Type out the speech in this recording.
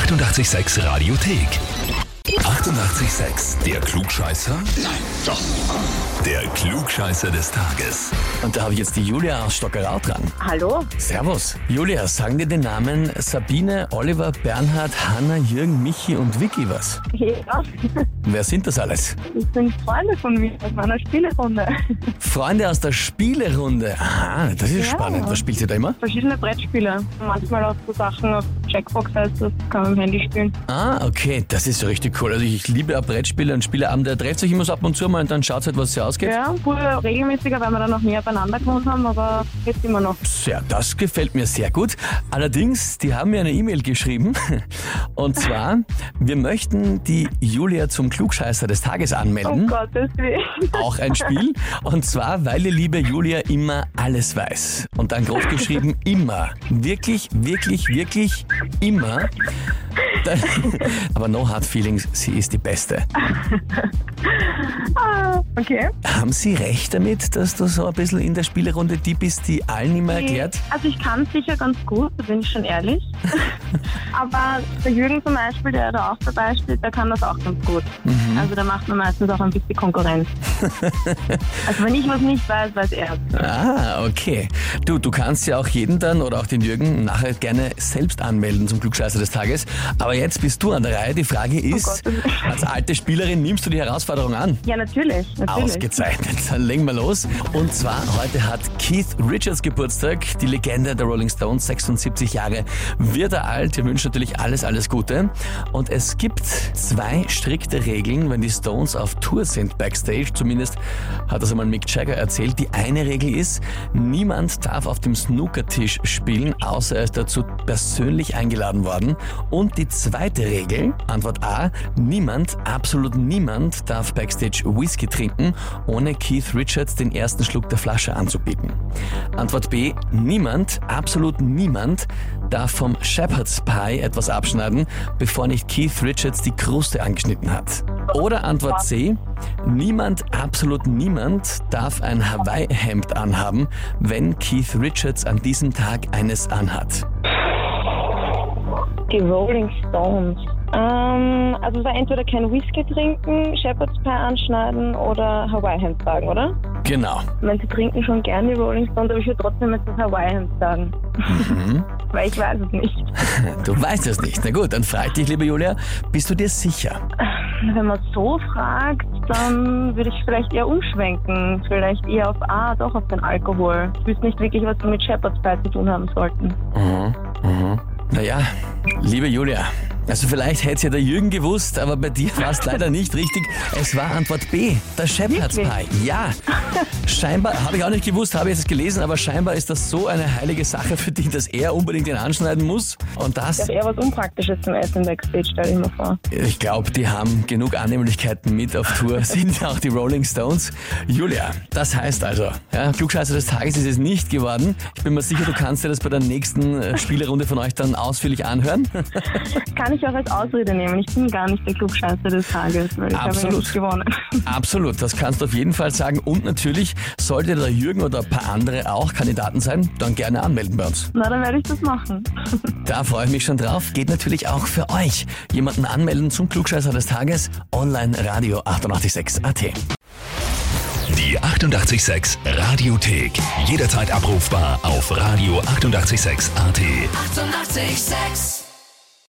886 Radiothek. 88,6. Der Klugscheißer? Nein, doch. Der Klugscheißer des Tages. Und da habe ich jetzt die Julia aus Stockerau dran. Hallo? Servus. Julia, sagen dir den Namen Sabine, Oliver, Bernhard, Hanna, Jürgen, Michi und Vicky was? Ja, Wer sind das alles? das sind Freunde von mir aus meiner Spielerunde. Freunde aus der Spielerunde. Aha, das ist Ja. spannend. Was spielt ihr da immer? Verschiedene Brettspiele. Manchmal auch so Sachen auf Jackbox heißt das, kann man im Handy spielen. Ah, okay, das ist so richtig cool. Also ich liebe auch Brettspiele und Spieleabende. Trefft euch immer so ab und zu mal und dann schaut halt, was sie ausgeht. Ja, früher regelmäßiger, weil wir dann noch mehr beieinander gewohnt haben, aber jetzt immer noch. Ja, das gefällt mir sehr gut. Allerdings, die haben mir eine E-Mail geschrieben. Und zwar, wir möchten die Julia zum Klugscheißer des Tages Oh anmelden. Gottes Willen. Auch ein Spiel. Und zwar, weil die liebe Julia immer alles weiß. Und dann groß geschrieben, immer. Wirklich, wirklich, wirklich immer. Dann, aber no hard feelings, sie ist die Beste. Ah, okay. Haben Sie recht damit, dass du so ein bisschen in der Spielerunde die bist, die allen immer erklärt? Also ich kann es sicher ganz gut, da bin ich schon ehrlich. aber der Jürgen zum Beispiel, der da auch dabei steht, der kann das auch ganz gut. Mhm. Also der macht mir meistens auch ein bisschen Konkurrenz. also wenn ich was nicht weiß, weiß er. Ah, okay. Du, du kannst ja auch jeden dann oder auch den Jürgen nachher gerne selbst anmelden zum Klugscheißer des Tages. Aber jetzt bist du an der Reihe. Die Frage ist, Gott. als alte Spielerin nimmst du die Herausforderung an? Ja, natürlich. natürlich. Ausgezeichnet. Dann legen wir los. Und zwar heute hat Keith Richards Geburtstag, die Legende der Rolling Stones, 76 Jahre wird er alt. Wir wünschen natürlich alles, alles Gute. Und es gibt zwei strikte Regeln, wenn die Stones auf Tour sind, backstage. Zumindest hat das einmal Mick Jagger erzählt. Die eine Regel ist, niemand darf auf dem Snookertisch spielen, außer er ist dazu persönlich eingeladen worden. Und die zweite Regel, Antwort A, niemand, absolut niemand darf backstage Whisky trinken, ohne Keith Richards den ersten Schluck der Flasche anzubieten. Antwort B, niemand, absolut niemand darf vom Shepherd's Pie etwas abschneiden, bevor nicht Keith Richards die Kruste angeschnitten hat. Oder Antwort C, niemand, absolut niemand darf ein Hawaii-Hemd anhaben, wenn Keith Richards an diesem Tag eines anhat. Die Rolling Stones. Ähm, also es war entweder kein Whisky trinken, Shepherd's Pie anschneiden oder Hawaii-Hemd sagen, oder? Genau. Ich meine, sie trinken schon gern die Rolling Stones, aber ich würde trotzdem jetzt das Hawaii-Hemd sagen. Weil ich weiß es nicht. Du weißt es nicht. Na gut, dann frag dich, liebe Julia, bist du dir sicher? Wenn man so fragt, dann würde ich vielleicht eher umschwenken. Vielleicht eher auf A, doch auf den Alkohol. Ich wüsste nicht wirklich, was wir mit Shepherd's Pie zu tun haben sollten. Mhm, mhm. Naja, liebe Julia, also vielleicht hätte es ja der Jürgen gewusst, aber bei dir war es leider nicht richtig. Es war Antwort B, der Shepherd's? Pie. Ja, scheinbar, habe ich auch nicht gewusst, habe ich jetzt gelesen, aber scheinbar ist das so eine heilige Sache für dich, dass er unbedingt den anschneiden muss. Und Das das, ist eher was Unpraktisches zum Essen Backstage, stelle ich mir vor. ich glaube, die haben genug Annehmlichkeiten mit auf Tour, sind ja auch die Rolling Stones. Julia, das heißt also, ja, Klugscheißer des Tages ist es nicht geworden. Ich bin mir sicher, du kannst dir das bei der nächsten äh, Spielerunde von euch dann ausführlich anhören. Kann ich auch als Ausrede nehmen. Ich bin gar nicht der Klugscheißer des Tages, weil ich habe Absolut. nicht gewonnen. Absolut, das kannst du auf jeden Fall sagen. Und natürlich, sollte der Jürgen oder ein paar andere auch Kandidaten sein, dann gerne anmelden bei uns. Na, dann werde ich das machen. Da freue ich mich schon drauf. Geht natürlich auch für euch. Jemanden anmelden zum Klugscheißer des Tages. Online Radio 886 AT. Die 88,6 Radiothek. Jederzeit abrufbar auf radio886.at. 88,6. Eighty-eight, sex.